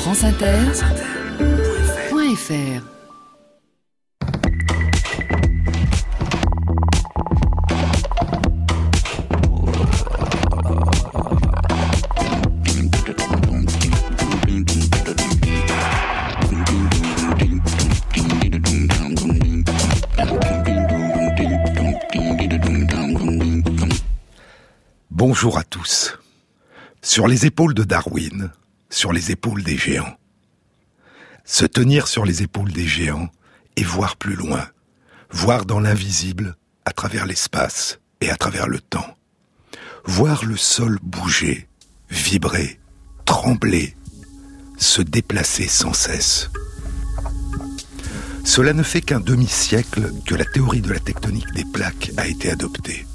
franceinter.fr Bonjour à tous. Sur les épaules de Darwin, sur les épaules des géants. Se tenir sur les épaules des géants et voir plus loin, voir dans l'invisible, à travers l'espace et à travers le temps. Voir le sol bouger, vibrer, trembler, se déplacer sans cesse. Cela ne fait qu'un demi-siècle que la théorie de la tectonique des plaques a été adoptée.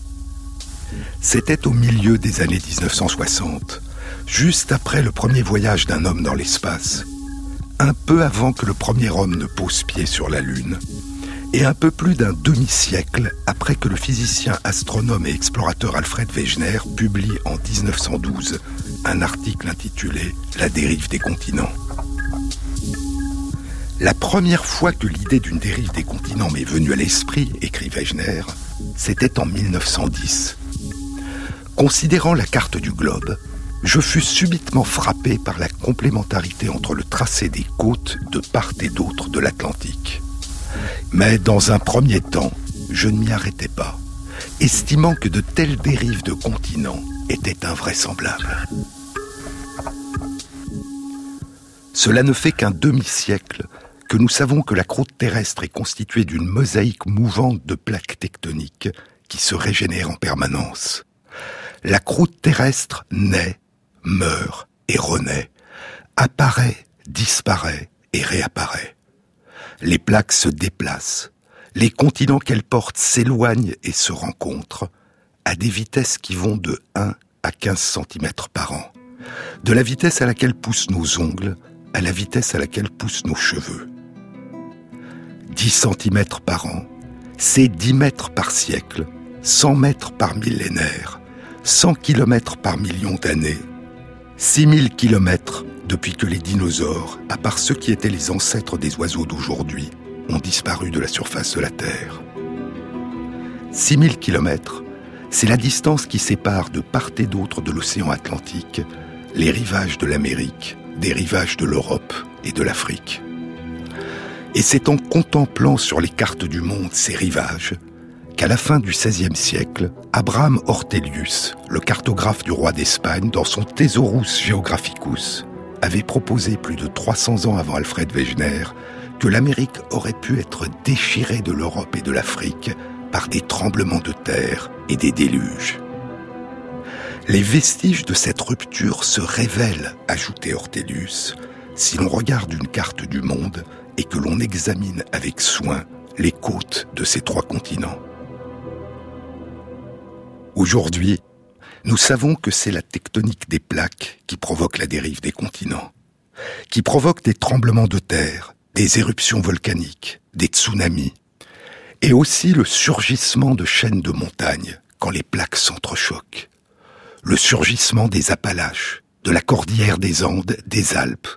C'était au milieu des années 1960, juste après le premier voyage d'un homme dans l'espace, un peu avant que le premier homme ne pose pied sur la Lune, et un peu plus d'un demi-siècle après que le physicien, astronome et explorateur Alfred Wegener publie en 1912 un article intitulé La dérive des continents. La première fois que l'idée d'une dérive des continents m'est venue à l'esprit, écrit Wegener, c'était en 1910 Considérant la carte du globe, je fus subitement frappé par la complémentarité entre le tracé des côtes de part et d'autre de l'Atlantique. Mais dans un premier temps, je ne m'y arrêtais pas, estimant que de telles dérives de continents étaient invraisemblables. Cela ne fait qu'un demi-siècle que nous savons que la croûte terrestre est constituée d'une mosaïque mouvante de plaques tectoniques qui se régénèrent en permanence la croûte terrestre naît, meurt et renaît, apparaît, disparaît et réapparaît. Les plaques se déplacent, les continents qu'elles portent s'éloignent et se rencontrent à des vitesses qui vont de 1 à 15 cm par an, de la vitesse à laquelle poussent nos ongles à la vitesse à laquelle poussent nos cheveux. 10 cm par an, c'est 10 mètres par siècle, 100 mètres par millénaire, 100 km par million d'années, 6000 km depuis que les dinosaures, à part ceux qui étaient les ancêtres des oiseaux d'aujourd'hui, ont disparu de la surface de la Terre. 6000 km, c'est la distance qui sépare de part et d'autre de l'océan Atlantique les rivages de l'Amérique des rivages de l'Europe et de l'Afrique. Et c'est en contemplant sur les cartes du monde ces rivages qu'à la fin du XVIe siècle, Abraham Ortelius, le cartographe du roi d'Espagne, dans son Thesaurus Geographicus, avait proposé plus de 300 ans avant Alfred Wegener que l'Amérique aurait pu être déchirée de l'Europe et de l'Afrique par des tremblements de terre et des déluges. Les vestiges de cette rupture se révèlent, ajoutait Ortelius, si l'on regarde une carte du monde et que l'on examine avec soin les côtes de ces trois continents. Aujourd'hui, nous savons que c'est la tectonique des plaques qui provoque la dérive des continents, qui provoque des tremblements de terre, des éruptions volcaniques, des tsunamis, et aussi le surgissement de chaînes de montagnes quand les plaques s'entrechoquent, le surgissement des Appalaches, de la cordillère des Andes, des Alpes,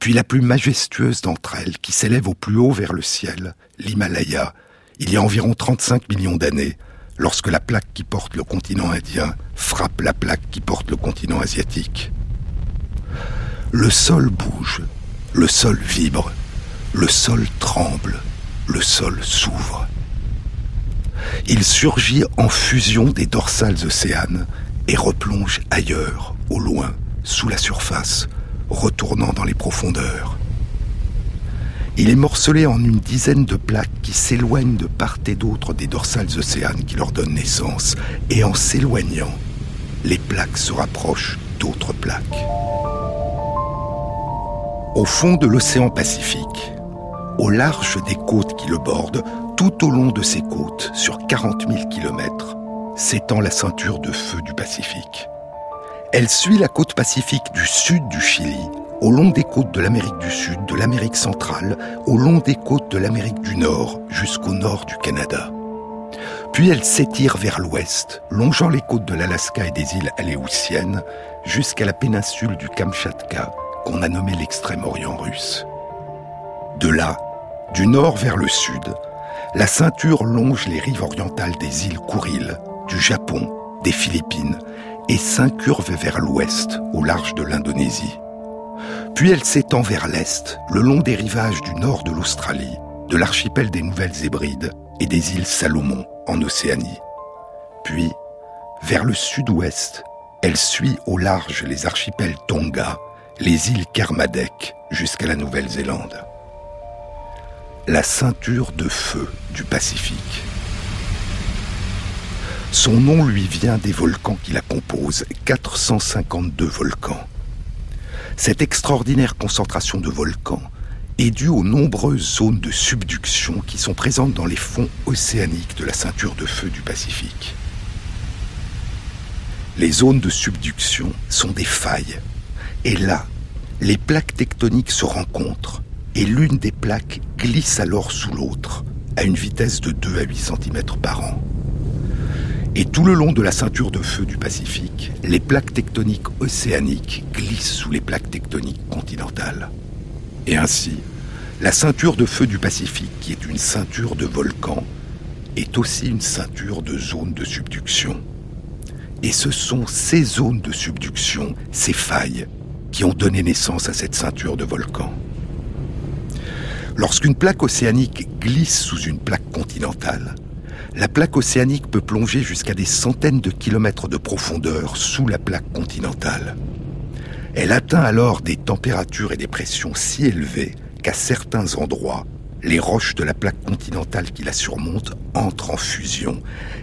puis la plus majestueuse d'entre elles qui s'élève au plus haut vers le ciel, l'Himalaya, il y a environ 35 millions d'années, lorsque la plaque qui porte le continent indien frappe la plaque qui porte le continent asiatique. Le sol bouge, le sol vibre, le sol tremble, le sol s'ouvre. Il surgit en fusion des dorsales océanes et replonge ailleurs, au loin, sous la surface, retournant dans les profondeurs. Il est morcelé en une dizaine de plaques qui s'éloignent de part et d'autre des dorsales océanes qui leur donnent naissance. Et en s'éloignant, les plaques se rapprochent d'autres plaques. Au fond de l'océan Pacifique, au large des côtes qui le bordent, tout au long de ces côtes, sur 40 000 kilomètres, s'étend la ceinture de feu du Pacifique. Elle suit la côte pacifique du sud du Chili au long des côtes de l'Amérique du Sud, de l'Amérique centrale, au long des côtes de l'Amérique du Nord, jusqu'au nord du Canada. Puis elle s'étire vers l'ouest, longeant les côtes de l'Alaska et des îles Aléoutiennes, jusqu'à la péninsule du Kamchatka, qu'on a nommé l'extrême-orient russe. De là, du nord vers le sud, la ceinture longe les rives orientales des îles Kouril, du Japon, des Philippines, et s'incurve vers l'ouest, au large de l'Indonésie. Puis elle s'étend vers l'est, le long des rivages du nord de l'Australie, de l'archipel des Nouvelles-Hébrides et des îles Salomon en Océanie. Puis, vers le sud-ouest, elle suit au large les archipels Tonga, les îles Kermadec jusqu'à la Nouvelle-Zélande. La ceinture de feu du Pacifique. Son nom lui vient des volcans qui la composent, 452 volcans. Cette extraordinaire concentration de volcans est due aux nombreuses zones de subduction qui sont présentes dans les fonds océaniques de la ceinture de feu du Pacifique. Les zones de subduction sont des failles. Et là, les plaques tectoniques se rencontrent et l'une des plaques glisse alors sous l'autre à une vitesse de 2 à 8 cm par an. Et tout le long de la ceinture de feu du Pacifique, les plaques tectoniques océaniques glissent sous les plaques tectoniques continentales. Et ainsi, la ceinture de feu du Pacifique, qui est une ceinture de volcans, est aussi une ceinture de zones de subduction. Et ce sont ces zones de subduction, ces failles, qui ont donné naissance à cette ceinture de volcans. Lorsqu'une plaque océanique glisse sous une plaque continentale, la plaque océanique peut plonger jusqu'à des centaines de kilomètres de profondeur sous la plaque continentale. Elle atteint alors des températures et des pressions si élevées qu'à certains endroits, les roches de la plaque continentale qui la surmontent entrent en fusion,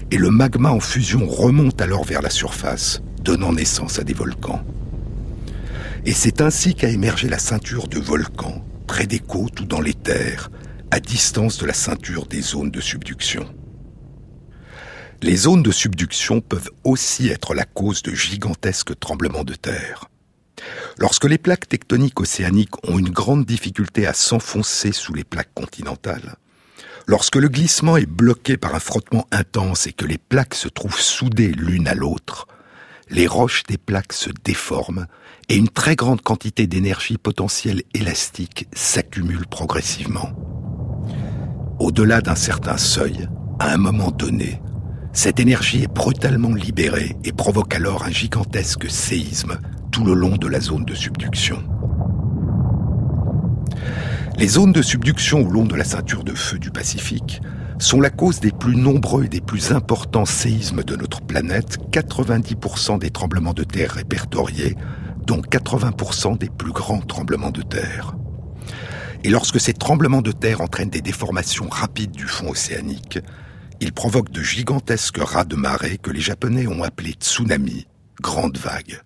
et le magma en fusion remonte alors vers la surface, donnant naissance à des volcans. Et c'est ainsi qu'a émergé la ceinture de volcans, près des côtes ou dans les terres, à distance de la ceinture des zones de subduction. Les zones de subduction peuvent aussi être la cause de gigantesques tremblements de terre. Lorsque les plaques tectoniques océaniques ont une grande difficulté à s'enfoncer sous les plaques continentales, lorsque le glissement est bloqué par un frottement intense et que les plaques se trouvent soudées l'une à l'autre, les roches des plaques se déforment et une très grande quantité d'énergie potentielle élastique s'accumule progressivement. Au-delà d'un certain seuil, à un moment donné, cette énergie est brutalement libérée et provoque alors un gigantesque séisme tout le long de la zone de subduction. Les zones de subduction au long de la ceinture de feu du Pacifique sont la cause des plus nombreux et des plus importants séismes de notre planète, 90% des tremblements de terre répertoriés, dont 80% des plus grands tremblements de terre. Et lorsque ces tremblements de terre entraînent des déformations rapides du fond océanique, il provoque de gigantesques rats de marée que les Japonais ont appelés tsunami, grandes vagues.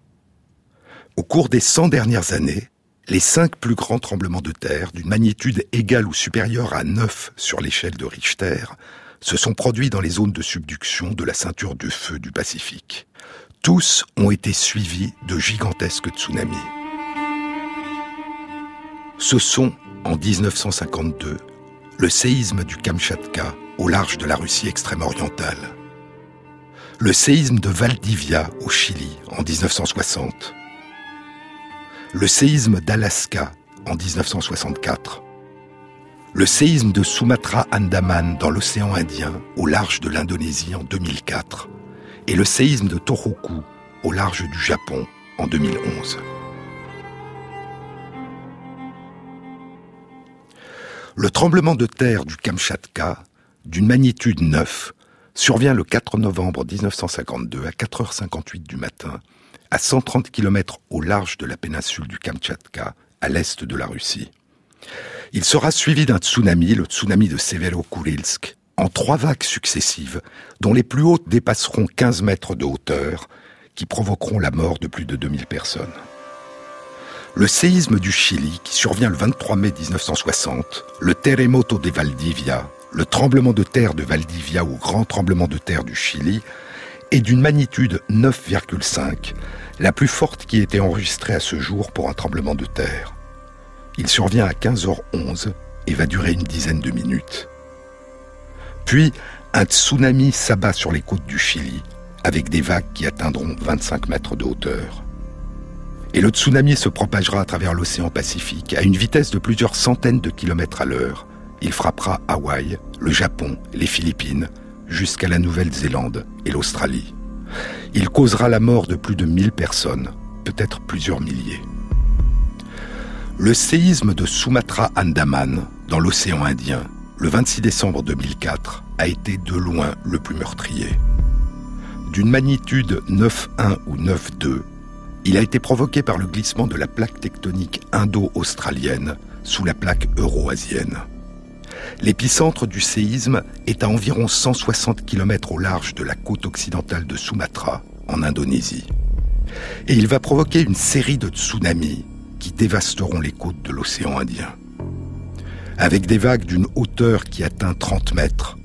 Au cours des 100 dernières années, les cinq plus grands tremblements de terre, d'une magnitude égale ou supérieure à 9 sur l'échelle de Richter, se sont produits dans les zones de subduction de la ceinture de feu du Pacifique. Tous ont été suivis de gigantesques tsunamis. Ce sont, en 1952, le séisme du Kamchatka au large de la Russie extrême-orientale. Le séisme de Valdivia au Chili en 1960. Le séisme d'Alaska en 1964. Le séisme de Sumatra Andaman dans l'océan Indien au large de l'Indonésie en 2004. Et le séisme de Tohoku au large du Japon en 2011. Le tremblement de terre du Kamchatka d'une magnitude 9 survient le 4 novembre 1952 à 4h58 du matin, à 130 km au large de la péninsule du Kamtchatka, à l'est de la Russie. Il sera suivi d'un tsunami, le tsunami de Severo-Kurilsk, en trois vagues successives, dont les plus hautes dépasseront 15 mètres de hauteur, qui provoqueront la mort de plus de 2000 personnes. Le séisme du Chili, qui survient le 23 mai 1960, le terremoto de Valdivia, le tremblement de terre de Valdivia ou grand tremblement de terre du Chili est d'une magnitude 9,5, la plus forte qui ait été enregistrée à ce jour pour un tremblement de terre. Il survient à 15h11 et va durer une dizaine de minutes. Puis, un tsunami s'abat sur les côtes du Chili, avec des vagues qui atteindront 25 mètres de hauteur. Et le tsunami se propagera à travers l'océan Pacifique à une vitesse de plusieurs centaines de kilomètres à l'heure. Il frappera Hawaï, le Japon, les Philippines, jusqu'à la Nouvelle-Zélande et l'Australie. Il causera la mort de plus de 1000 personnes, peut-être plusieurs milliers. Le séisme de Sumatra-Andaman, dans l'océan Indien, le 26 décembre 2004, a été de loin le plus meurtrier. D'une magnitude 9.1 ou 9.2, il a été provoqué par le glissement de la plaque tectonique indo-australienne sous la plaque euro-asienne. L'épicentre du séisme est à environ 160 km au large de la côte occidentale de Sumatra, en Indonésie. Et il va provoquer une série de tsunamis qui dévasteront les côtes de l'océan Indien. Avec des vagues d'une hauteur qui atteint 30 mètres,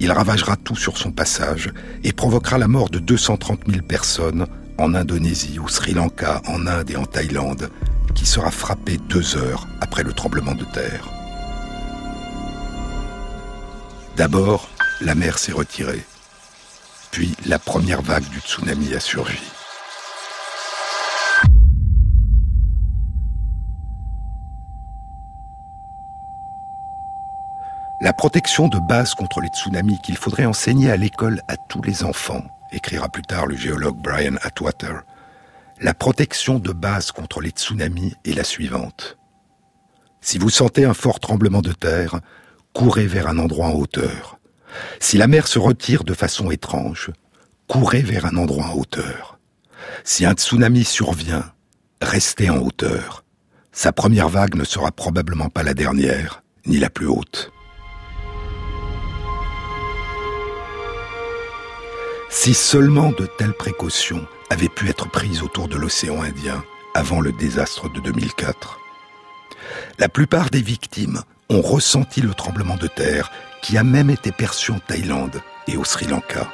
il ravagera tout sur son passage et provoquera la mort de 230 000 personnes en Indonésie, au Sri Lanka, en Inde et en Thaïlande, qui sera frappé deux heures après le tremblement de terre. D'abord, la mer s'est retirée. Puis la première vague du tsunami a surgi. La protection de base contre les tsunamis qu'il faudrait enseigner à l'école à tous les enfants, écrira plus tard le géologue Brian Atwater. La protection de base contre les tsunamis est la suivante. Si vous sentez un fort tremblement de terre, courez vers un endroit en hauteur. Si la mer se retire de façon étrange, courez vers un endroit en hauteur. Si un tsunami survient, restez en hauteur. Sa première vague ne sera probablement pas la dernière, ni la plus haute. Si seulement de telles précautions avaient pu être prises autour de l'océan Indien avant le désastre de 2004. La plupart des victimes ont ressenti le tremblement de terre qui a même été perçu en Thaïlande et au Sri Lanka.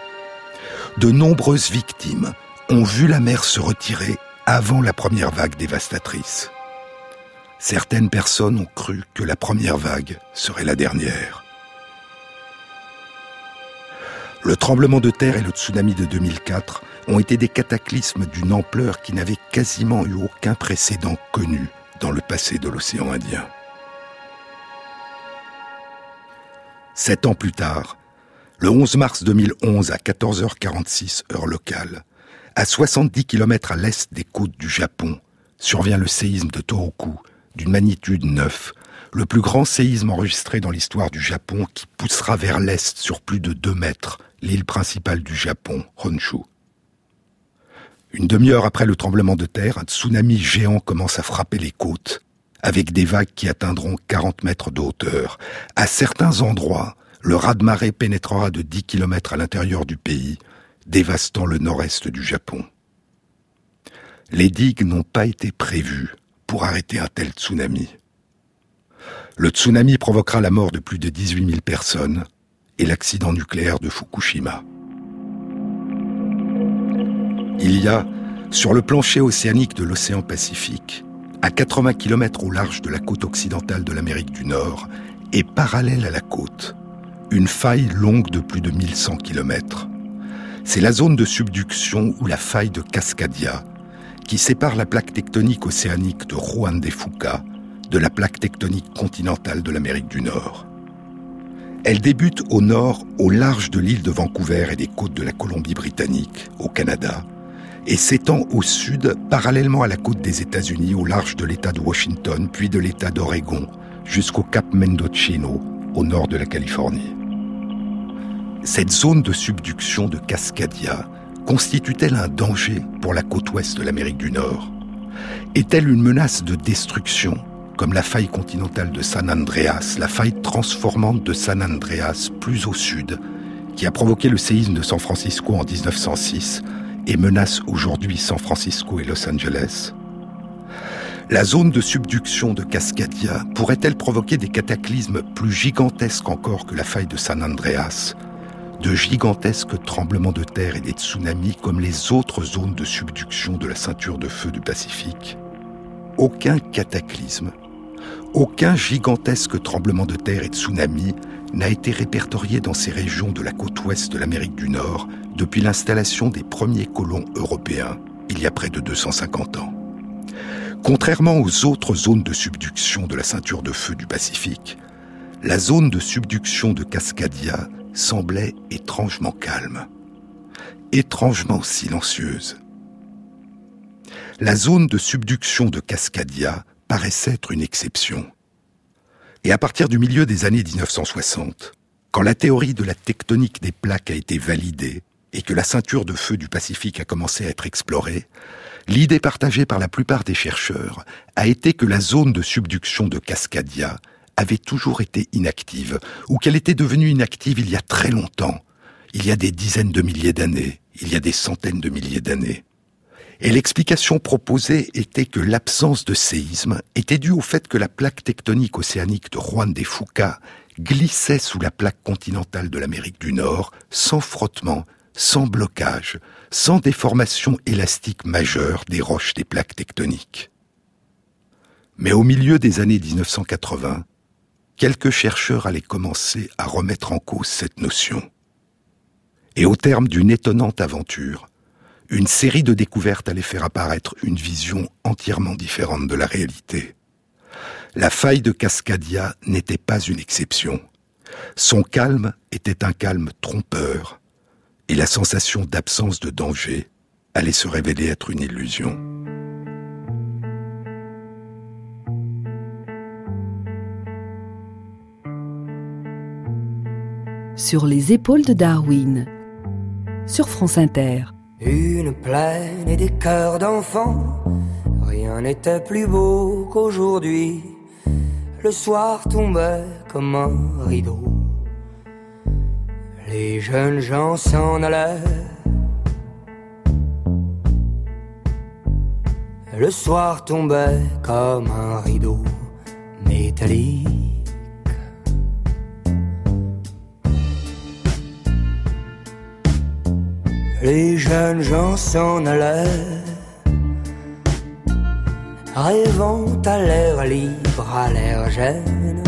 De nombreuses victimes ont vu la mer se retirer avant la première vague dévastatrice. Certaines personnes ont cru que la première vague serait la dernière. Le tremblement de terre et le tsunami de 2004 ont été des cataclysmes d'une ampleur qui n'avait quasiment eu aucun précédent connu dans le passé de l'océan Indien. Sept ans plus tard, le 11 mars 2011 à 14h46 heure locale, à 70 km à l'est des côtes du Japon, survient le séisme de Tohoku d'une magnitude 9, le plus grand séisme enregistré dans l'histoire du Japon qui poussera vers l'est sur plus de 2 mètres l'île principale du Japon, Honshu. Une demi-heure après le tremblement de terre, un tsunami géant commence à frapper les côtes avec des vagues qui atteindront 40 mètres de hauteur. À certains endroits, le raz-de-marée pénétrera de 10 km à l'intérieur du pays, dévastant le nord-est du Japon. Les digues n'ont pas été prévues pour arrêter un tel tsunami. Le tsunami provoquera la mort de plus de 18 000 personnes et l'accident nucléaire de Fukushima. Il y a, sur le plancher océanique de l'océan Pacifique, à 80 km au large de la côte occidentale de l'Amérique du Nord et parallèle à la côte, une faille longue de plus de 1100 km. C'est la zone de subduction ou la faille de Cascadia qui sépare la plaque tectonique océanique de Juan de Fuca de la plaque tectonique continentale de l'Amérique du Nord. Elle débute au nord, au large de l'île de Vancouver et des côtes de la Colombie-Britannique, au Canada, et s'étend au sud, parallèlement à la côte des États-Unis, au large de l'État de Washington, puis de l'État d'Oregon, jusqu'au cap Mendocino, au nord de la Californie. Cette zone de subduction de Cascadia constitue-t-elle un danger pour la côte ouest de l'Amérique du Nord? Est-elle une menace de destruction, comme la faille continentale de San Andreas, la faille transformante de San Andreas plus au sud, qui a provoqué le séisme de San Francisco en 1906 et menace aujourd'hui San Francisco et Los Angeles. La zone de subduction de Cascadia pourrait-elle provoquer des cataclysmes plus gigantesques encore que la faille de San Andreas, de gigantesques tremblements de terre et des tsunamis comme les autres zones de subduction de la ceinture de feu du Pacifique? Aucun cataclysme, aucun gigantesque tremblement de terre et tsunami n'a été répertorié dans ces régions de la côte ouest de l'Amérique du Nord depuis l'installation des premiers colons européens, il y a près de 250 ans. Contrairement aux autres zones de subduction de la ceinture de feu du Pacifique, la zone de subduction de Cascadia semblait étrangement calme, étrangement silencieuse. La zone de subduction de Cascadia paraissait être une exception. Et à partir du milieu des années 1960, quand la théorie de la tectonique des plaques a été validée et que la ceinture de feu du Pacifique a commencé à être explorée, l'idée partagée par la plupart des chercheurs a été que la zone de subduction de Cascadia avait toujours été inactive, ou qu'elle était devenue inactive il y a très longtemps, il y a des dizaines de milliers d'années, il y a des centaines de milliers d'années. Et l'explication proposée était que l'absence de séisme était due au fait que la plaque tectonique océanique de Juan de Fuca glissait sous la plaque continentale de l'Amérique du Nord sans frottement, sans blocage, sans déformation élastique majeure des roches des plaques tectoniques. Mais au milieu des années 1980, quelques chercheurs allaient commencer à remettre en cause cette notion. Et au terme d'une étonnante aventure, une série de découvertes allait faire apparaître une vision entièrement différente de la réalité. La faille de Cascadia n'était pas une exception. Son calme était un calme trompeur, et la sensation d'absence de danger allait se révéler être une illusion. Sur les épaules de Darwin, sur France Inter. Une plaine et des cœurs d'enfants, rien n'était plus beau qu'aujourd'hui. Le soir tombait comme un rideau. Les jeunes gens s'en allaient. Le soir tombait comme un rideau métallique. Les jeunes gens s'en allaient, rêvant à l'air libre, à l'air gêne,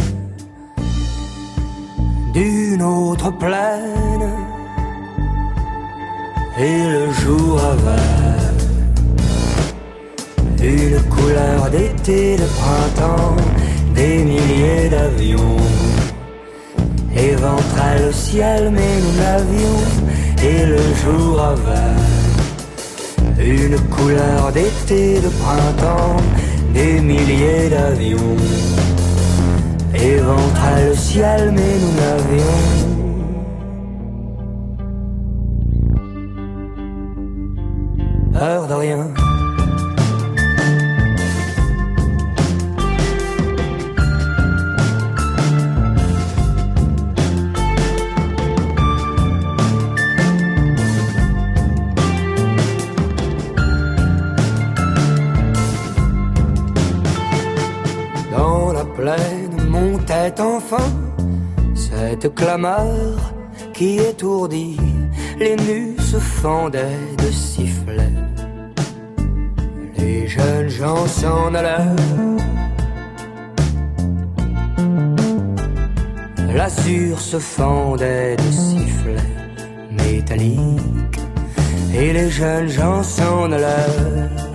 d'une autre plaine. Et le jour avait une couleur d'été, de printemps, des milliers d'avions. Éventraient le ciel, mais nous n'avions et le jour avait une couleur d'été, de printemps, des milliers d'avions éventraient le ciel, mais nous n'avions peur de rien. Cette clameur qui étourdit, les nus se fendaient de sifflets. Les jeunes gens s'en allèrent. L'azur se fendait de sifflets métalliques et les jeunes gens s'en allèrent.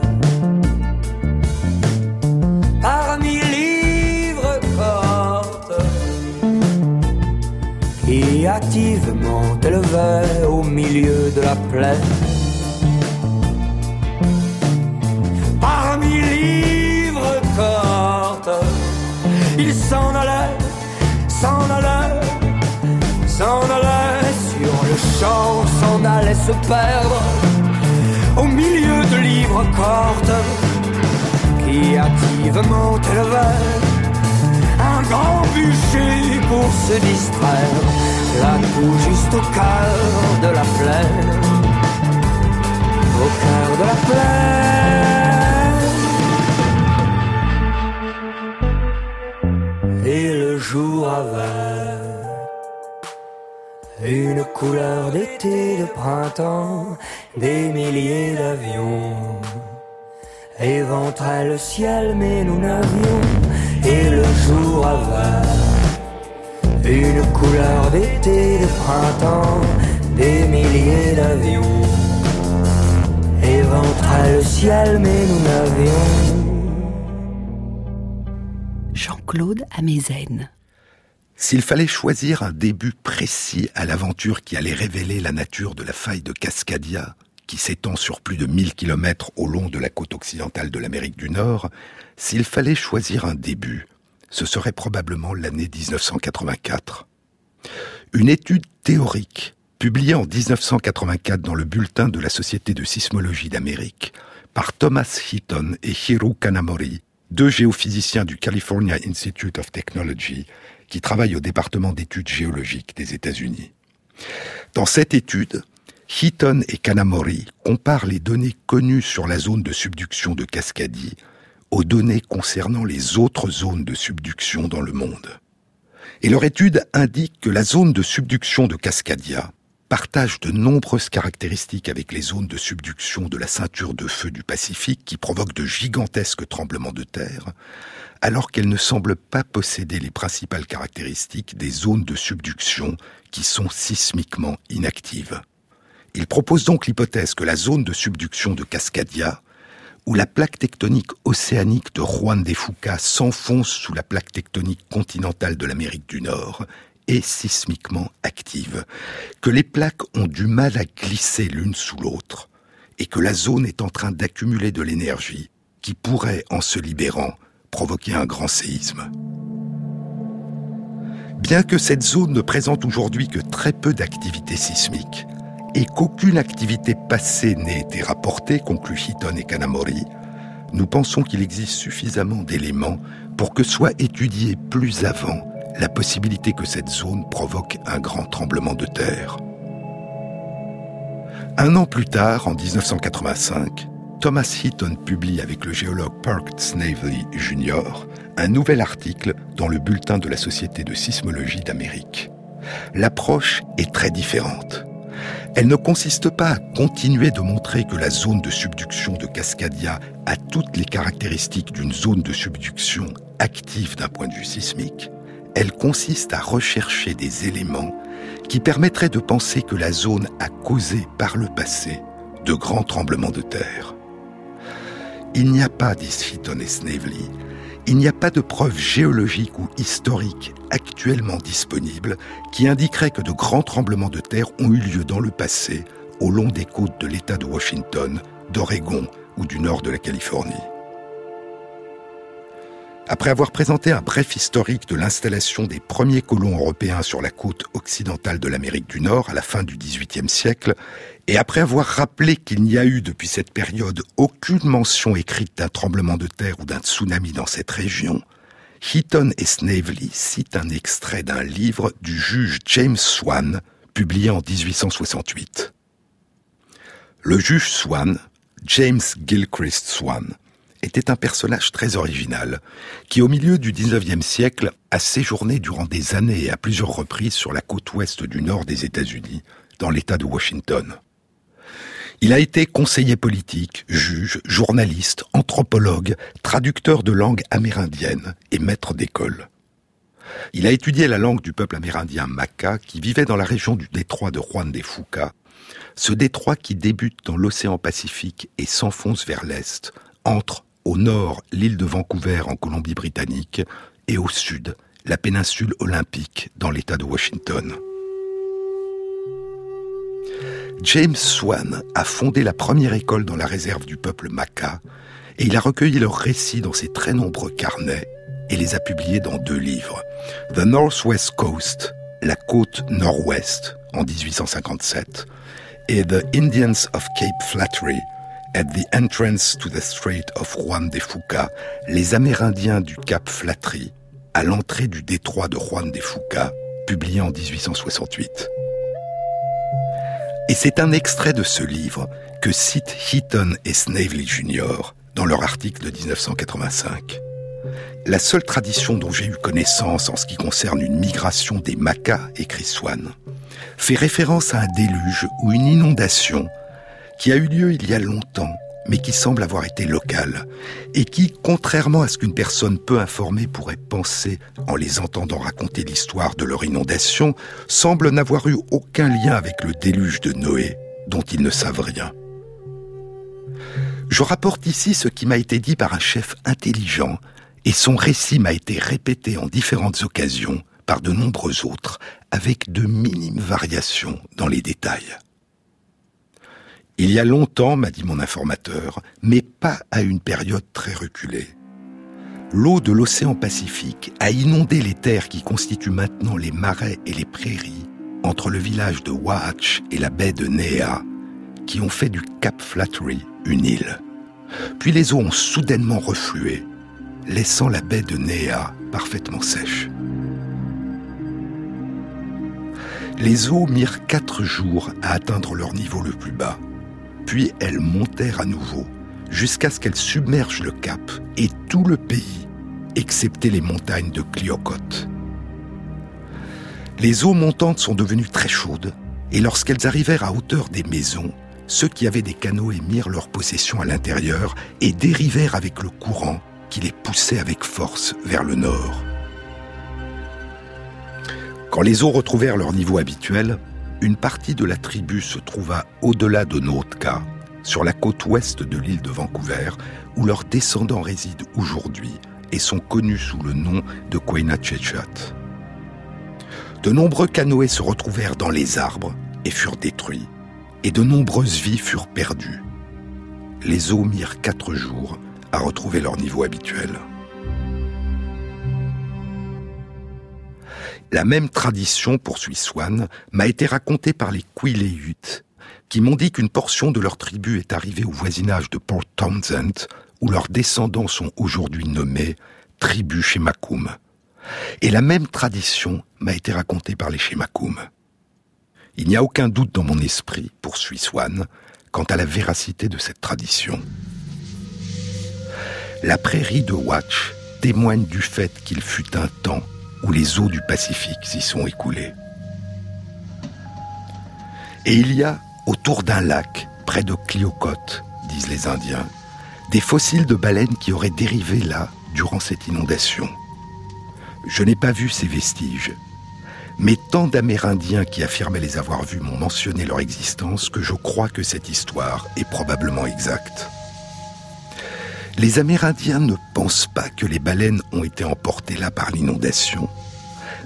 Au milieu de la plaine. Parmi livres cortes, il s'en allait, s'en allait, s'en allait. Sur le champ, s'en allait se perdre. Au milieu de livres cortes qui activement élevaient un grand bûcher pour se distraire la tout juste au cœur de la plaine, au cœur de la plaine. Et le jour avait une couleur d'été, de printemps, des milliers d'avions éventraient le ciel, mais nous n'avions, et le jour avait une couleur d'été, de printemps, des milliers d'avions éventraient le ciel, mais nous n'avions Jean-Claude Amezen. S'il fallait choisir un début précis à l'aventure qui allait révéler la nature de la faille de Cascadia, qui s'étend sur plus de 1000 kilomètres au long de la côte occidentale de l'Amérique du Nord, s'il fallait choisir un début, ce serait probablement l'année 1984. Une étude théorique, publiée en 1984 dans le bulletin de la Société de sismologie d'Amérique, par Thomas Heaton et Hiro Kanamori, deux géophysiciens du California Institute of Technology, qui travaille au département d'études géologiques des États-Unis. Dans cette étude, Heaton et Kanamori comparent les données connues sur la zone de subduction de Cascadie aux données concernant les autres zones de subduction dans le monde. Et leur étude indique que la zone de subduction de Cascadia partage de nombreuses caractéristiques avec les zones de subduction de la ceinture de feu du Pacifique qui provoquent de gigantesques tremblements de terre, alors qu'elle ne semble pas posséder les principales caractéristiques des zones de subduction qui sont sismiquement inactives. Il propose donc l'hypothèse que la zone de subduction de Cascadia, où la plaque tectonique océanique de Juan de Fuca s'enfonce sous la plaque tectonique continentale de l'Amérique du Nord, est sismiquement active, que les plaques ont du mal à glisser l'une sous l'autre, et que la zone est en train d'accumuler de l'énergie qui pourrait, en se libérant, provoquer un grand séisme. Bien que cette zone ne présente aujourd'hui que très peu d'activité sismique et qu'aucune activité passée n'ait été rapportée, conclut Hitton et Kanamori, nous pensons qu'il existe suffisamment d'éléments pour que soit étudiée plus avant la possibilité que cette zone provoque un grand tremblement de terre. Un an plus tard, en 1985, Thomas Heaton publie avec le géologue Park Snavely Jr. un nouvel article dans le bulletin de la Société de sismologie d'Amérique. L'approche est très différente. Elle ne consiste pas à continuer de montrer que la zone de subduction de Cascadia a toutes les caractéristiques d'une zone de subduction active d'un point de vue sismique. Elle consiste à rechercher des éléments qui permettraient de penser que la zone a causé par le passé de grands tremblements de terre. Il n'y a pas, disent Heaton et Snavely, il n'y a pas de preuves géologiques ou historiques actuellement disponibles qui indiqueraient que de grands tremblements de terre ont eu lieu dans le passé au long des côtes de l'État de Washington, d'Oregon ou du nord de la Californie. Après avoir présenté un bref historique de l'installation des premiers colons européens sur la côte occidentale de l'Amérique du Nord à la fin du XVIIIe siècle, et après avoir rappelé qu'il n'y a eu depuis cette période aucune mention écrite d'un tremblement de terre ou d'un tsunami dans cette région, Heaton et Snavely citent un extrait d'un livre du juge James Swan, publié en 1868. Le juge Swan, James Gilchrist Swan, était un personnage très original, qui au milieu du XIXe siècle a séjourné durant des années et à plusieurs reprises sur la côte ouest du nord des États-Unis, dans l'État de Washington. Il a été conseiller politique, juge, journaliste, anthropologue, traducteur de langue amérindienne et maître d'école. Il a étudié la langue du peuple amérindien Maka qui vivait dans la région du détroit de Juan de Fuca, ce détroit qui débute dans l'océan Pacifique et s'enfonce vers l'est, entre au nord l'île de Vancouver en Colombie-Britannique et au sud la péninsule olympique dans l'État de Washington. James Swan a fondé la première école dans la réserve du peuple Maka et il a recueilli leurs récits dans ses très nombreux carnets et les a publiés dans deux livres. The Northwest Coast, la côte nord-ouest, en 1857, et The Indians of Cape Flattery, at the entrance to the Strait of Juan de Fuca, les Amérindiens du Cap Flattery, à l'entrée du détroit de Juan de Fuca, publié en 1868. Et c'est un extrait de ce livre que citent Heaton et Snavely Jr. dans leur article de 1985. La seule tradition dont j'ai eu connaissance en ce qui concerne une migration des Macas, écrit Swan, fait référence à un déluge ou une inondation qui a eu lieu il y a longtemps, mais qui semble avoir été local, et qui, contrairement à ce qu'une personne peu informée pourrait penser en les entendant raconter l'histoire de leur inondation, semble n'avoir eu aucun lien avec le déluge de Noé, dont ils ne savent rien. Je rapporte ici ce qui m'a été dit par un chef intelligent et son récit m'a été répété en différentes occasions par de nombreux autres, avec de minimes variations dans les détails. Il y a longtemps, m'a dit mon informateur, mais pas à une période très reculée. L'eau de l'océan Pacifique a inondé les terres qui constituent maintenant les marais et les prairies entre le village de Waatch et la baie de Nea, qui ont fait du Cap Flattery une île. Puis les eaux ont soudainement reflué, laissant la baie de Nea parfaitement sèche. Les eaux mirent quatre jours à atteindre leur niveau le plus bas, puis elles montèrent à nouveau, jusqu'à ce qu'elles submergent le cap et tout le pays, excepté les montagnes de Cliocote. Les eaux montantes sont devenues très chaudes, et lorsqu'elles arrivèrent à hauteur des maisons, ceux qui avaient des canoës mirent leur possession à l'intérieur et dérivèrent avec le courant qui les poussait avec force vers le nord. Quand les eaux retrouvèrent leur niveau habituel, une partie de la tribu se trouva au-delà de Nootka, sur la côte ouest de l'île de Vancouver, où leurs descendants résident aujourd'hui et sont connus sous le nom de Quainachechat. De nombreux canoës se retrouvèrent dans les arbres et furent détruits, et de nombreuses vies furent perdues. Les eaux mirent quatre jours à retrouver leur niveau habituel. La même tradition, poursuit Swan, m'a été racontée par les Quileutes, qui m'ont dit qu'une portion de leur tribu est arrivée au voisinage de Port Townsend, où leurs descendants sont aujourd'hui nommés tribu Shemakum. Et la même tradition m'a été racontée par les Shemakum. Il n'y a aucun doute dans mon esprit, poursuit Swan, quant à la véracité de cette tradition. La prairie de Watch témoigne du fait qu'il fut un temps où les eaux du Pacifique s'y sont écoulées. Et il y a, autour d'un lac, près de Cliocote, disent les Indiens, des fossiles de baleines qui auraient dérivé là durant cette inondation. Je n'ai pas vu ces vestiges, mais tant d'Amérindiens qui affirmaient les avoir vus m'ont mentionné leur existence que je crois que cette histoire est probablement exacte. Les Amérindiens ne pensent pas que les baleines ont été emportées là par l'inondation,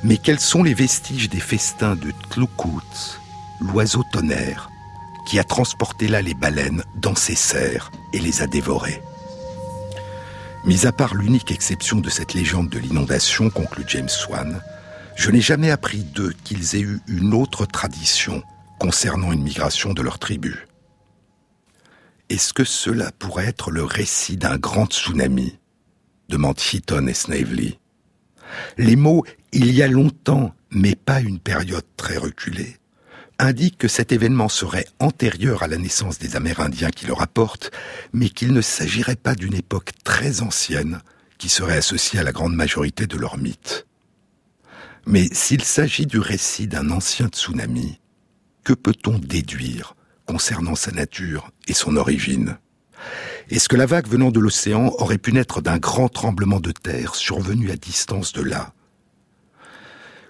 mais quels sont les vestiges des festins de Tlukut, l'oiseau tonnerre, qui a transporté là les baleines dans ses serres et les a dévorées? Mis à part l'unique exception de cette légende de l'inondation, conclut James Swan, je n'ai jamais appris d'eux qu'ils aient eu une autre tradition concernant une migration de leur tribu. Est-ce que cela pourrait être le récit d'un grand tsunami demandent Heaton et Snavely. Les mots il y a longtemps, mais pas une période très reculée, indiquent que cet événement serait antérieur à la naissance des Amérindiens qui le rapportent, mais qu'il ne s'agirait pas d'une époque très ancienne qui serait associée à la grande majorité de leurs mythes. Mais s'il s'agit du récit d'un ancien tsunami, que peut-on déduire concernant sa nature et son origine Est-ce que la vague venant de l'océan aurait pu naître d'un grand tremblement de terre survenu à distance de là?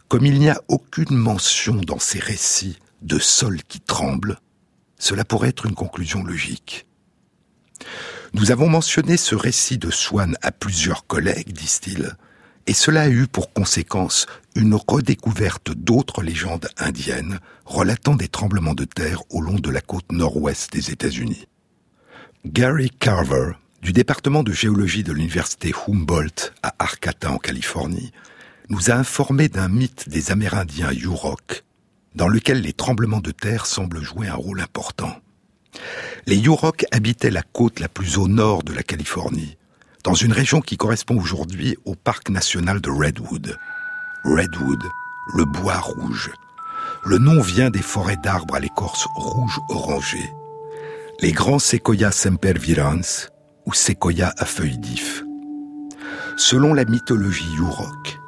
Comme il n'y a aucune mention dans ces récits de sol qui tremble, cela pourrait être une conclusion logique. Nous avons mentionné ce récit de Swann à plusieurs collègues, disent-ils, et cela a eu pour conséquence une redécouverte d'autres légendes indiennes relatant des tremblements de terre au long de la côte nord-ouest des États-Unis. Gary Carver, du département de géologie de l'université Humboldt à Arcata en Californie, nous a informé d'un mythe des Amérindiens Yurok, dans lequel les tremblements de terre semblent jouer un rôle important. Les Yurok habitaient la côte la plus au nord de la Californie, dans une région qui correspond aujourd'hui au parc national de Redwood. Redwood, le bois rouge. Le nom vient des forêts d'arbres à l'écorce rouge orangée. Les grands séquoias sempervirens ou séquoias à feuilles d'if. Selon la mythologie Yurok,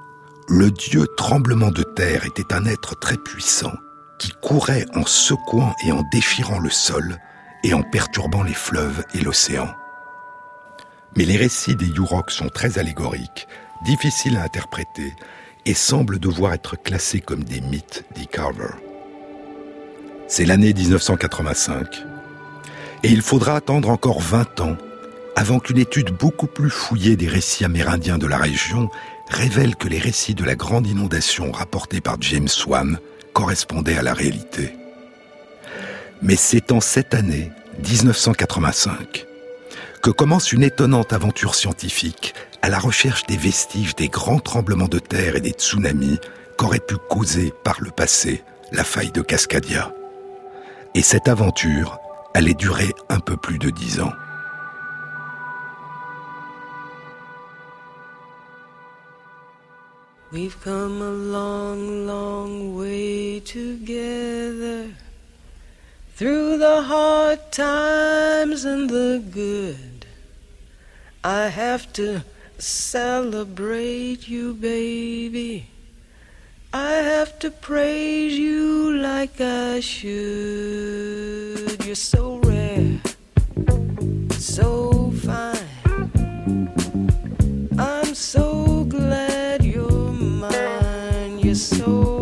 le dieu tremblement de terre était un être très puissant qui courait en secouant et en déchirant le sol et en perturbant les fleuves et l'océan. Mais les récits des Yuroks sont très allégoriques, difficiles à interpréter et semblent devoir être classés comme des mythes, dit Carver. C'est l'année 1985. Et il faudra attendre encore 20 ans avant qu'une étude beaucoup plus fouillée des récits amérindiens de la région révèle que les récits de la grande inondation rapportés par James Swan correspondaient à la réalité. Mais c'est en cette année, 1985, que commence une étonnante aventure scientifique à la recherche des vestiges des grands tremblements de terre et des tsunamis qu'aurait pu causer par le passé la faille de Cascadia. Et cette aventure allait durer un peu plus de dix ans. We've come a long, long way together through the hard times and the good. I have to celebrate you, baby. I have to praise you like I should. You're so rare, so fine. I'm so glad you're mine. You're so.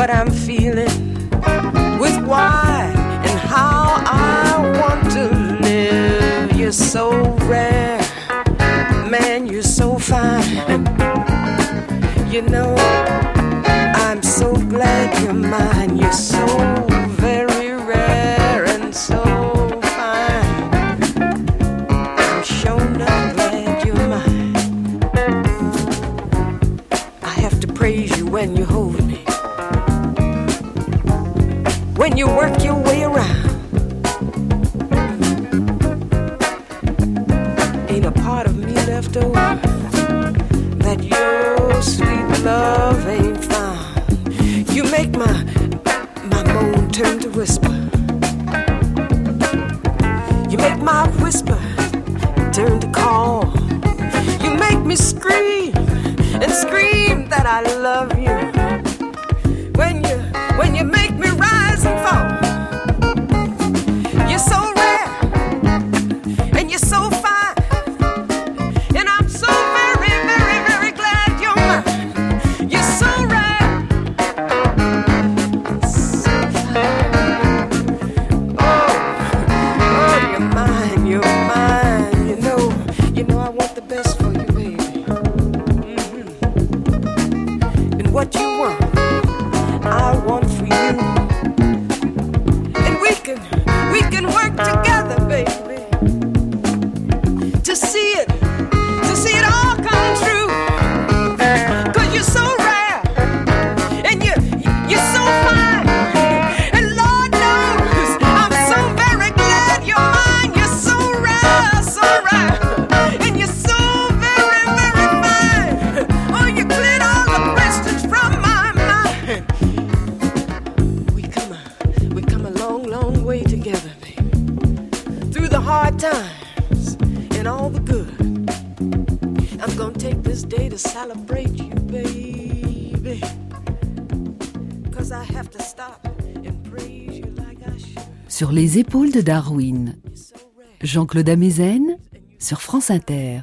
what I'm feeling with why and how I want to live. You're so rare, man, you're so fine. You know. I love les épaules de Darwin. Jean-Claude Amezen sur France Inter.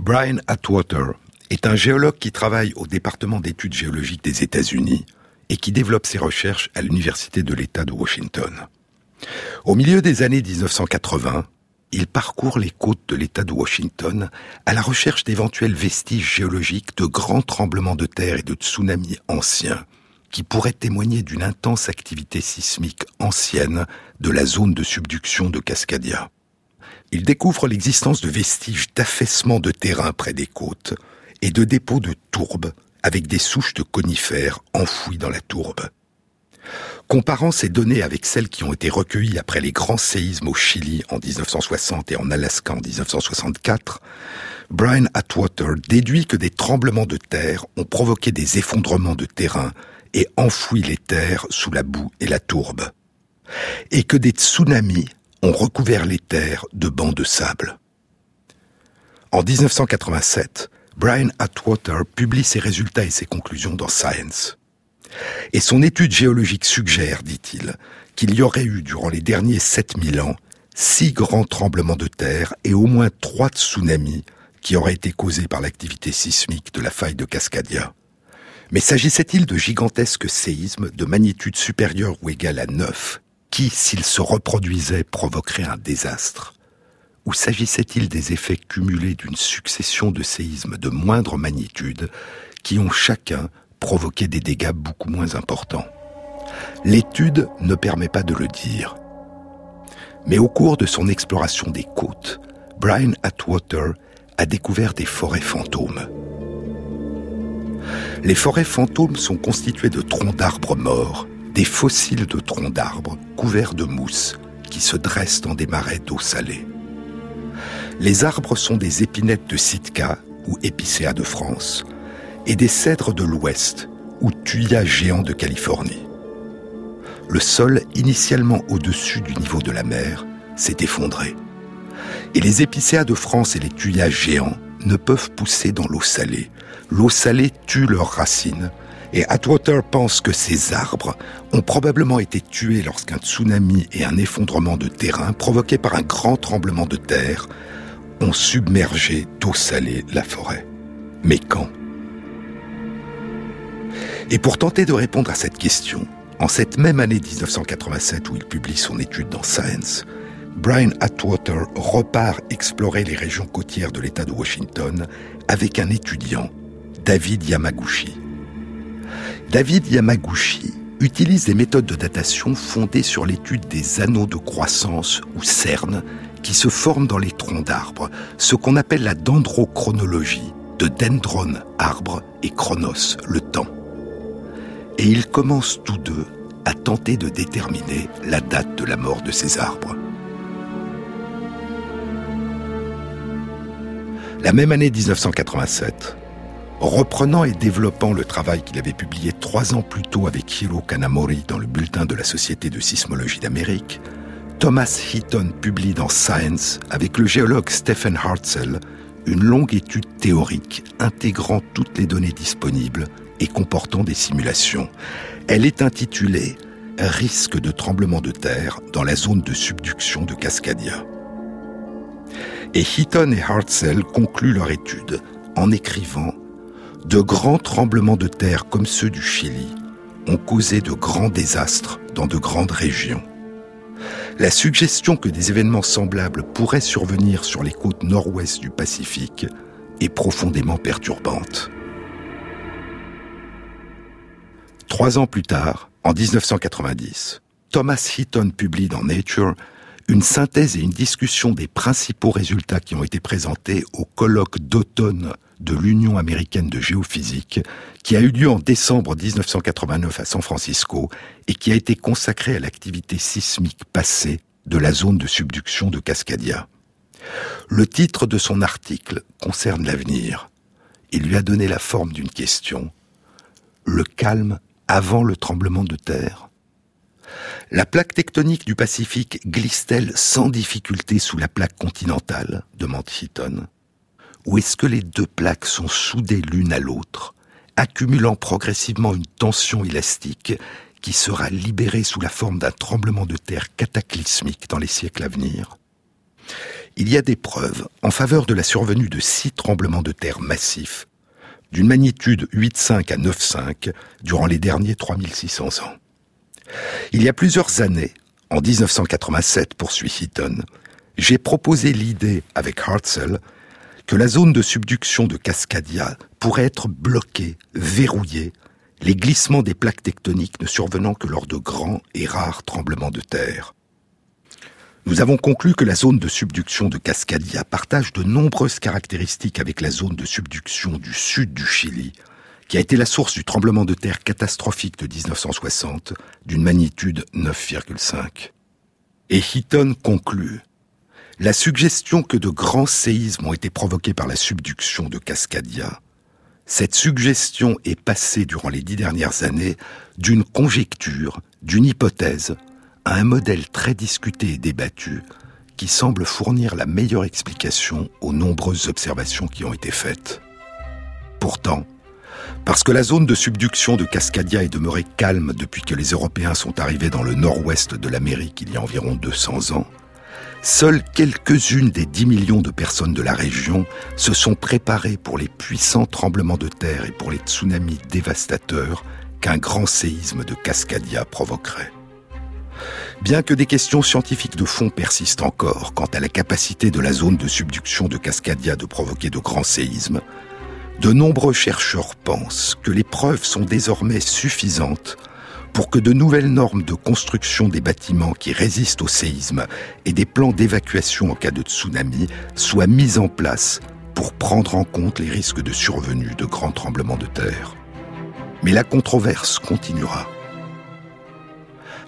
Brian Atwater est un géologue qui travaille au département d'études géologiques des États-Unis et qui développe ses recherches à l'Université de l'État de Washington. Au milieu des années 1980, il parcourt les côtes de l'État de Washington à la recherche d'éventuels vestiges géologiques de grands tremblements de terre et de tsunamis anciens qui pourrait témoigner d'une intense activité sismique ancienne de la zone de subduction de Cascadia. Il découvre l'existence de vestiges d'affaissement de terrain près des côtes et de dépôts de tourbe avec des souches de conifères enfouies dans la tourbe. Comparant ces données avec celles qui ont été recueillies après les grands séismes au Chili en 1960 et en Alaska en 1964, Brian Atwater déduit que des tremblements de terre ont provoqué des effondrements de terrain et enfoui les terres sous la boue et la tourbe, et que des tsunamis ont recouvert les terres de bancs de sable. En 1987, Brian Atwater publie ses résultats et ses conclusions dans Science. Et son étude géologique suggère, dit-il, qu'il y aurait eu durant les derniers 7000 ans six grands tremblements de terre et au moins trois tsunamis qui auraient été causés par l'activité sismique de la faille de Cascadia. Mais s'agissait-il de gigantesques séismes de magnitude supérieure ou égale à 9 qui, s'ils se reproduisaient, provoqueraient un désastre? Ou s'agissait-il des effets cumulés d'une succession de séismes de moindre magnitude qui ont chacun provoqué des dégâts beaucoup moins importants? L'étude ne permet pas de le dire. Mais au cours de son exploration des côtes, Brian Atwater a découvert des forêts fantômes. Les forêts fantômes sont constituées de troncs d'arbres morts, des fossiles de troncs d'arbres couverts de mousse qui se dressent dans des marais d'eau salée. Les arbres sont des épinettes de Sitka ou Épicéa de France et des cèdres de l'Ouest ou Thuya géants de Californie. Le sol, initialement au-dessus du niveau de la mer, s'est effondré. Et les épicéas de France et les tuyas géants ne peuvent pousser dans l'eau salée. L'eau salée tue leurs racines. Et Atwater pense que ces arbres ont probablement été tués lorsqu'un tsunami et un effondrement de terrain provoqués par un grand tremblement de terre ont submergé d'eau salée la forêt. Mais quand? Et pour tenter de répondre à cette question, en cette même année 1987 où il publie son étude dans Science, Brian Atwater repart explorer les régions côtières de l'État de Washington avec un étudiant, David Yamaguchi. David Yamaguchi utilise des méthodes de datation fondées sur l'étude des anneaux de croissance ou cernes qui se forment dans les troncs d'arbres, ce qu'on appelle la dendrochronologie, de dendron, arbre, et chronos, le temps. Et ils commencent tous deux à tenter de déterminer la date de la mort de ces arbres. La même année 1987, reprenant et développant le travail qu'il avait publié trois ans plus tôt avec Hiro Kanamori dans le bulletin de la Société de sismologie d'Amérique, Thomas Heaton publie dans Science avec le géologue Stephen Hartzell une longue étude théorique intégrant toutes les données disponibles et comportant des simulations. Elle est intitulée Risque de tremblement de terre dans la zone de subduction de Cascadia. Et Heaton et Hartzell concluent leur étude en écrivant De grands tremblements de terre comme ceux du Chili ont causé de grands désastres dans de grandes régions. La suggestion que des événements semblables pourraient survenir sur les côtes nord-ouest du Pacifique est profondément perturbante. Trois ans plus tard, en 1990, Thomas Heaton publie dans Nature une synthèse et une discussion des principaux résultats qui ont été présentés au colloque d'automne de l'Union américaine de géophysique, qui a eu lieu en décembre 1989 à San Francisco et qui a été consacré à l'activité sismique passée de la zone de subduction de Cascadia. Le titre de son article concerne l'avenir. Il lui a donné la forme d'une question. Le calme avant le tremblement de terre la plaque tectonique du Pacifique glisse-t-elle sans difficulté sous la plaque continentale? demande Heaton. Ou est-ce que les deux plaques sont soudées l'une à l'autre, accumulant progressivement une tension élastique qui sera libérée sous la forme d'un tremblement de terre cataclysmique dans les siècles à venir? Il y a des preuves en faveur de la survenue de six tremblements de terre massifs, d'une magnitude 8,5 à 9,5 durant les derniers 3600 ans. Il y a plusieurs années, en 1987, poursuit Heaton, j'ai proposé l'idée avec Hartzell que la zone de subduction de Cascadia pourrait être bloquée, verrouillée, les glissements des plaques tectoniques ne survenant que lors de grands et rares tremblements de terre. Nous avons conclu que la zone de subduction de Cascadia partage de nombreuses caractéristiques avec la zone de subduction du sud du Chili, qui a été la source du tremblement de terre catastrophique de 1960 d'une magnitude 9,5. Et Heaton conclut La suggestion que de grands séismes ont été provoqués par la subduction de Cascadia, cette suggestion est passée durant les dix dernières années d'une conjecture, d'une hypothèse, à un modèle très discuté et débattu qui semble fournir la meilleure explication aux nombreuses observations qui ont été faites. Pourtant, parce que la zone de subduction de Cascadia est demeurée calme depuis que les Européens sont arrivés dans le nord-ouest de l'Amérique il y a environ 200 ans, seules quelques-unes des 10 millions de personnes de la région se sont préparées pour les puissants tremblements de terre et pour les tsunamis dévastateurs qu'un grand séisme de Cascadia provoquerait. Bien que des questions scientifiques de fond persistent encore quant à la capacité de la zone de subduction de Cascadia de provoquer de grands séismes, de nombreux chercheurs pensent que les preuves sont désormais suffisantes pour que de nouvelles normes de construction des bâtiments qui résistent au séisme et des plans d'évacuation en cas de tsunami soient mis en place pour prendre en compte les risques de survenue de grands tremblements de terre. Mais la controverse continuera.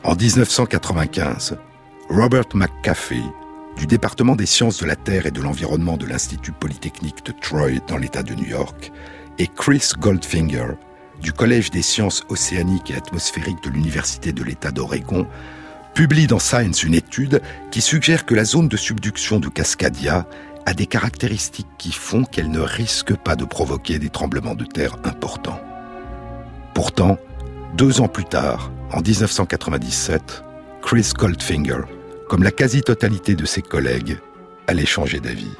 En 1995, Robert McCaffey, du département des sciences de la Terre et de l'environnement de l'Institut Polytechnique de Troy dans l'État de New York, et Chris Goldfinger, du Collège des sciences océaniques et atmosphériques de l'Université de l'État d'Oregon, publie dans Science une étude qui suggère que la zone de subduction de Cascadia a des caractéristiques qui font qu'elle ne risque pas de provoquer des tremblements de terre importants. Pourtant, deux ans plus tard, en 1997, Chris Goldfinger comme la quasi-totalité de ses collègues, allait changer d'avis.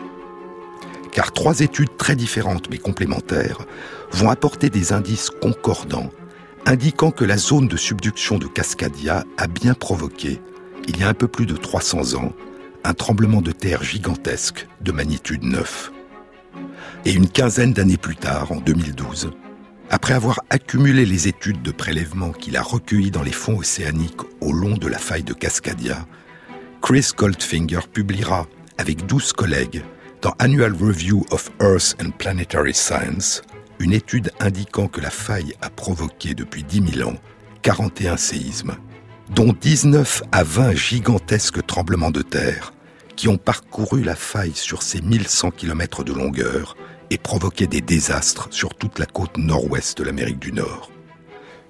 Car trois études très différentes mais complémentaires vont apporter des indices concordants, indiquant que la zone de subduction de Cascadia a bien provoqué, il y a un peu plus de 300 ans, un tremblement de terre gigantesque de magnitude 9. Et une quinzaine d'années plus tard, en 2012, après avoir accumulé les études de prélèvement qu'il a recueillies dans les fonds océaniques au long de la faille de Cascadia, Chris Goldfinger publiera avec 12 collègues dans Annual Review of Earth and Planetary Science une étude indiquant que la faille a provoqué depuis 10 000 ans 41 séismes, dont 19 à 20 gigantesques tremblements de terre qui ont parcouru la faille sur ses 1100 km de longueur et provoqué des désastres sur toute la côte nord-ouest de l'Amérique du Nord.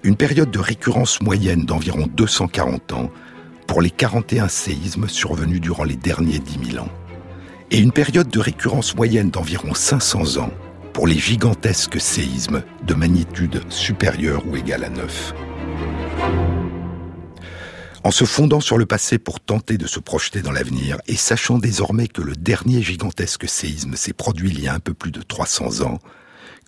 Une période de récurrence moyenne d'environ 240 ans pour les 41 séismes survenus durant les derniers 10 000 ans, et une période de récurrence moyenne d'environ 500 ans pour les gigantesques séismes de magnitude supérieure ou égale à 9. En se fondant sur le passé pour tenter de se projeter dans l'avenir, et sachant désormais que le dernier gigantesque séisme s'est produit il y a un peu plus de 300 ans,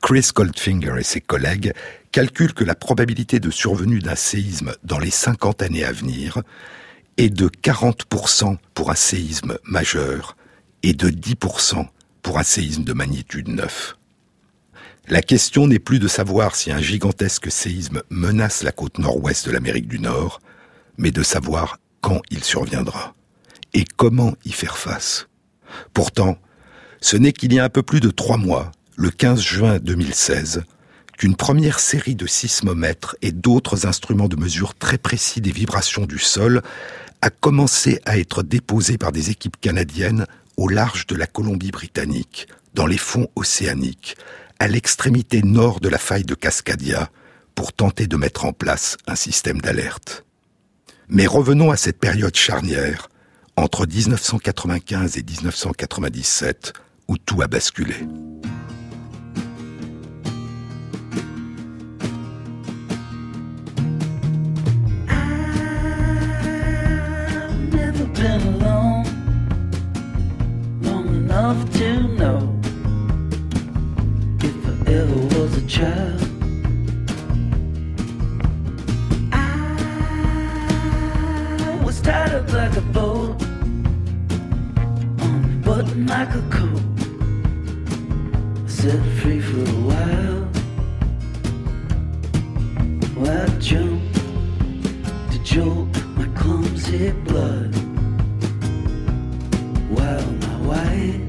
Chris Goldfinger et ses collègues calculent que la probabilité de survenue d'un séisme dans les 50 années à venir est de 40% pour un séisme majeur et de 10% pour un séisme de magnitude 9. La question n'est plus de savoir si un gigantesque séisme menace la côte nord-ouest de l'Amérique du Nord, mais de savoir quand il surviendra et comment y faire face. Pourtant, ce n'est qu'il y a un peu plus de trois mois, le 15 juin 2016, qu'une première série de sismomètres et d'autres instruments de mesure très précis des vibrations du sol a commencé à être déposé par des équipes canadiennes au large de la Colombie-Britannique, dans les fonds océaniques, à l'extrémité nord de la faille de Cascadia, pour tenter de mettre en place un système d'alerte. Mais revenons à cette période charnière, entre 1995 et 1997, où tout a basculé. enough to know if I ever was a child. I was tied up like a bow on button like a coat. Set free for a while. Well, I jumped to jolt my clumsy blood while my wife.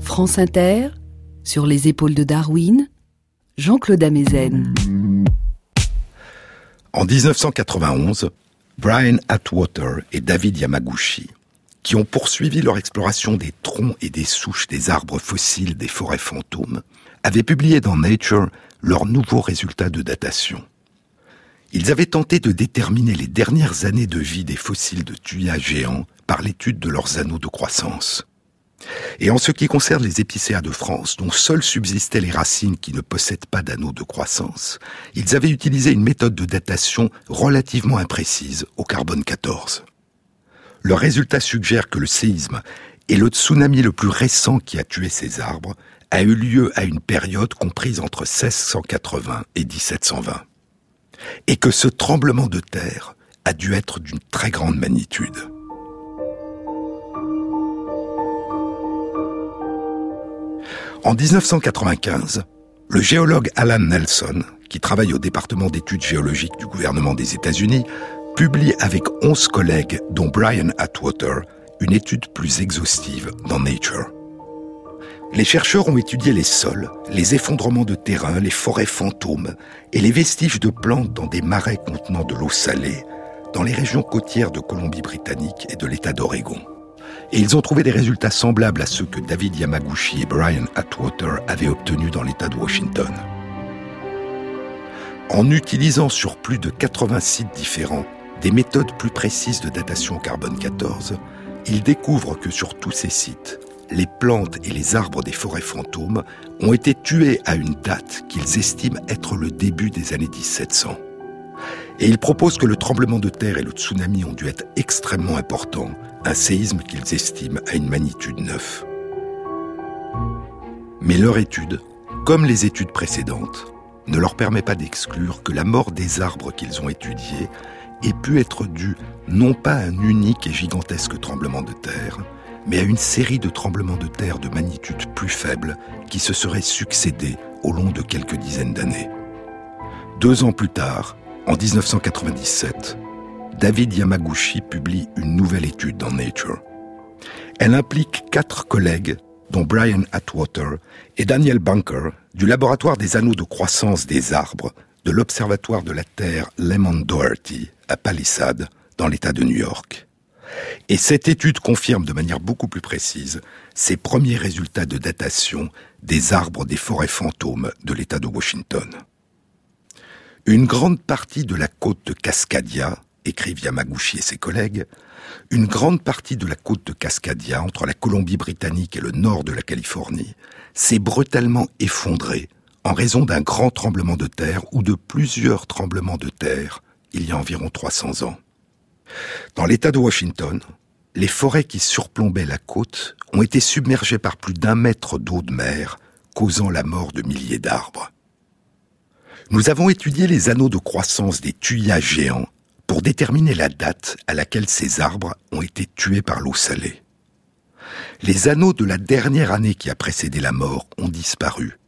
France Inter, sur les épaules de Darwin, Jean-Claude Amezen. En 1991, Brian Atwater et David Yamaguchi, qui ont poursuivi leur exploration des troncs et des souches des arbres fossiles des forêts fantômes, avaient publié dans Nature leurs nouveaux résultats de datation. Ils avaient tenté de déterminer les dernières années de vie des fossiles de tuyas géants par l'étude de leurs anneaux de croissance. Et en ce qui concerne les épicéas de France, dont seules subsistaient les racines qui ne possèdent pas d'anneaux de croissance, ils avaient utilisé une méthode de datation relativement imprécise au carbone 14. Le résultat suggère que le séisme et le tsunami le plus récent qui a tué ces arbres a eu lieu à une période comprise entre 1680 et 1720. Et que ce tremblement de terre a dû être d'une très grande magnitude. En 1995, le géologue Alan Nelson, qui travaille au département d'études géologiques du gouvernement des États-Unis, publie avec 11 collègues, dont Brian Atwater, une étude plus exhaustive dans Nature. Les chercheurs ont étudié les sols, les effondrements de terrain, les forêts fantômes et les vestiges de plantes dans des marais contenant de l'eau salée, dans les régions côtières de Colombie-Britannique et de l'État d'Oregon et ils ont trouvé des résultats semblables à ceux que David Yamaguchi et Brian Atwater avaient obtenus dans l'État de Washington. En utilisant sur plus de 80 sites différents des méthodes plus précises de datation carbone 14, ils découvrent que sur tous ces sites, les plantes et les arbres des forêts fantômes ont été tués à une date qu'ils estiment être le début des années 1700. Et ils proposent que le tremblement de terre et le tsunami ont dû être extrêmement importants un séisme qu'ils estiment à une magnitude 9. Mais leur étude, comme les études précédentes, ne leur permet pas d'exclure que la mort des arbres qu'ils ont étudiés ait pu être due non pas à un unique et gigantesque tremblement de terre, mais à une série de tremblements de terre de magnitude plus faible qui se seraient succédés au long de quelques dizaines d'années. Deux ans plus tard, en 1997, David Yamaguchi publie une nouvelle étude dans Nature. Elle implique quatre collègues, dont Brian Atwater et Daniel Bunker, du laboratoire des anneaux de croissance des arbres de l'Observatoire de la Terre Lemon Doherty à Palisade, dans l'État de New York. Et cette étude confirme de manière beaucoup plus précise ses premiers résultats de datation des arbres des forêts fantômes de l'État de Washington. Une grande partie de la côte de Cascadia, écrivent Yamaguchi et ses collègues, une grande partie de la côte de Cascadia, entre la Colombie-Britannique et le nord de la Californie, s'est brutalement effondrée en raison d'un grand tremblement de terre ou de plusieurs tremblements de terre il y a environ 300 ans. Dans l'État de Washington, les forêts qui surplombaient la côte ont été submergées par plus d'un mètre d'eau de mer, causant la mort de milliers d'arbres. Nous avons étudié les anneaux de croissance des tuyas géants pour déterminer la date à laquelle ces arbres ont été tués par l'eau salée. Les anneaux de la dernière année qui a précédé la mort ont disparu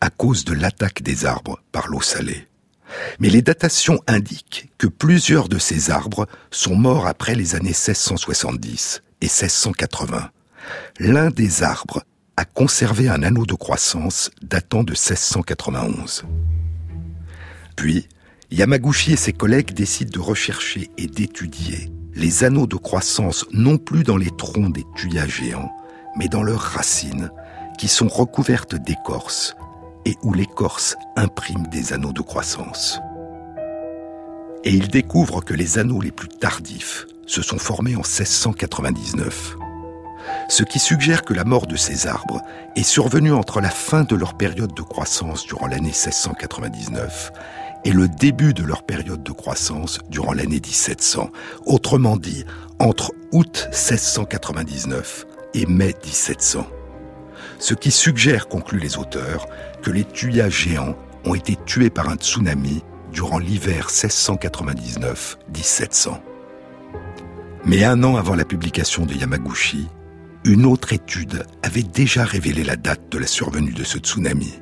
à cause de l'attaque des arbres par l'eau salée. Mais les datations indiquent que plusieurs de ces arbres sont morts après les années 1670 et 1680. L'un des arbres a conservé un anneau de croissance datant de 1691. Puis, Yamaguchi et ses collègues décident de rechercher et d'étudier les anneaux de croissance non plus dans les troncs des tuyas géants, mais dans leurs racines, qui sont recouvertes d'écorce et où l'écorce imprime des anneaux de croissance. Et ils découvrent que les anneaux les plus tardifs se sont formés en 1699, ce qui suggère que la mort de ces arbres est survenue entre la fin de leur période de croissance durant l'année 1699 et le début de leur période de croissance durant l'année 1700. Autrement dit, entre août 1699 et mai 1700. Ce qui suggère, concluent les auteurs, que les tuyas géants ont été tués par un tsunami durant l'hiver 1699-1700. Mais un an avant la publication de Yamaguchi, une autre étude avait déjà révélé la date de la survenue de ce tsunami.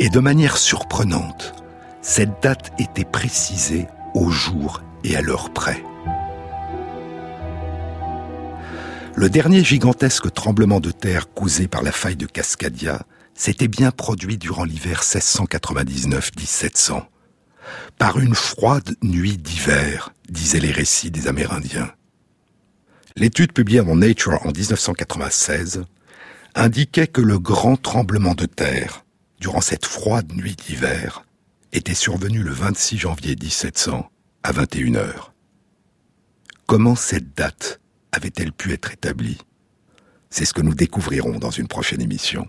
Et de manière surprenante, cette date était précisée au jour et à l'heure près. Le dernier gigantesque tremblement de terre causé par la faille de Cascadia s'était bien produit durant l'hiver 1699-1700, par une froide nuit d'hiver, disaient les récits des Amérindiens. L'étude publiée dans Nature en 1996 indiquait que le grand tremblement de terre, durant cette froide nuit d'hiver, était survenu le 26 janvier 1700 à 21 heures. Comment cette date avait-elle pu être établie? C'est ce que nous découvrirons dans une prochaine émission.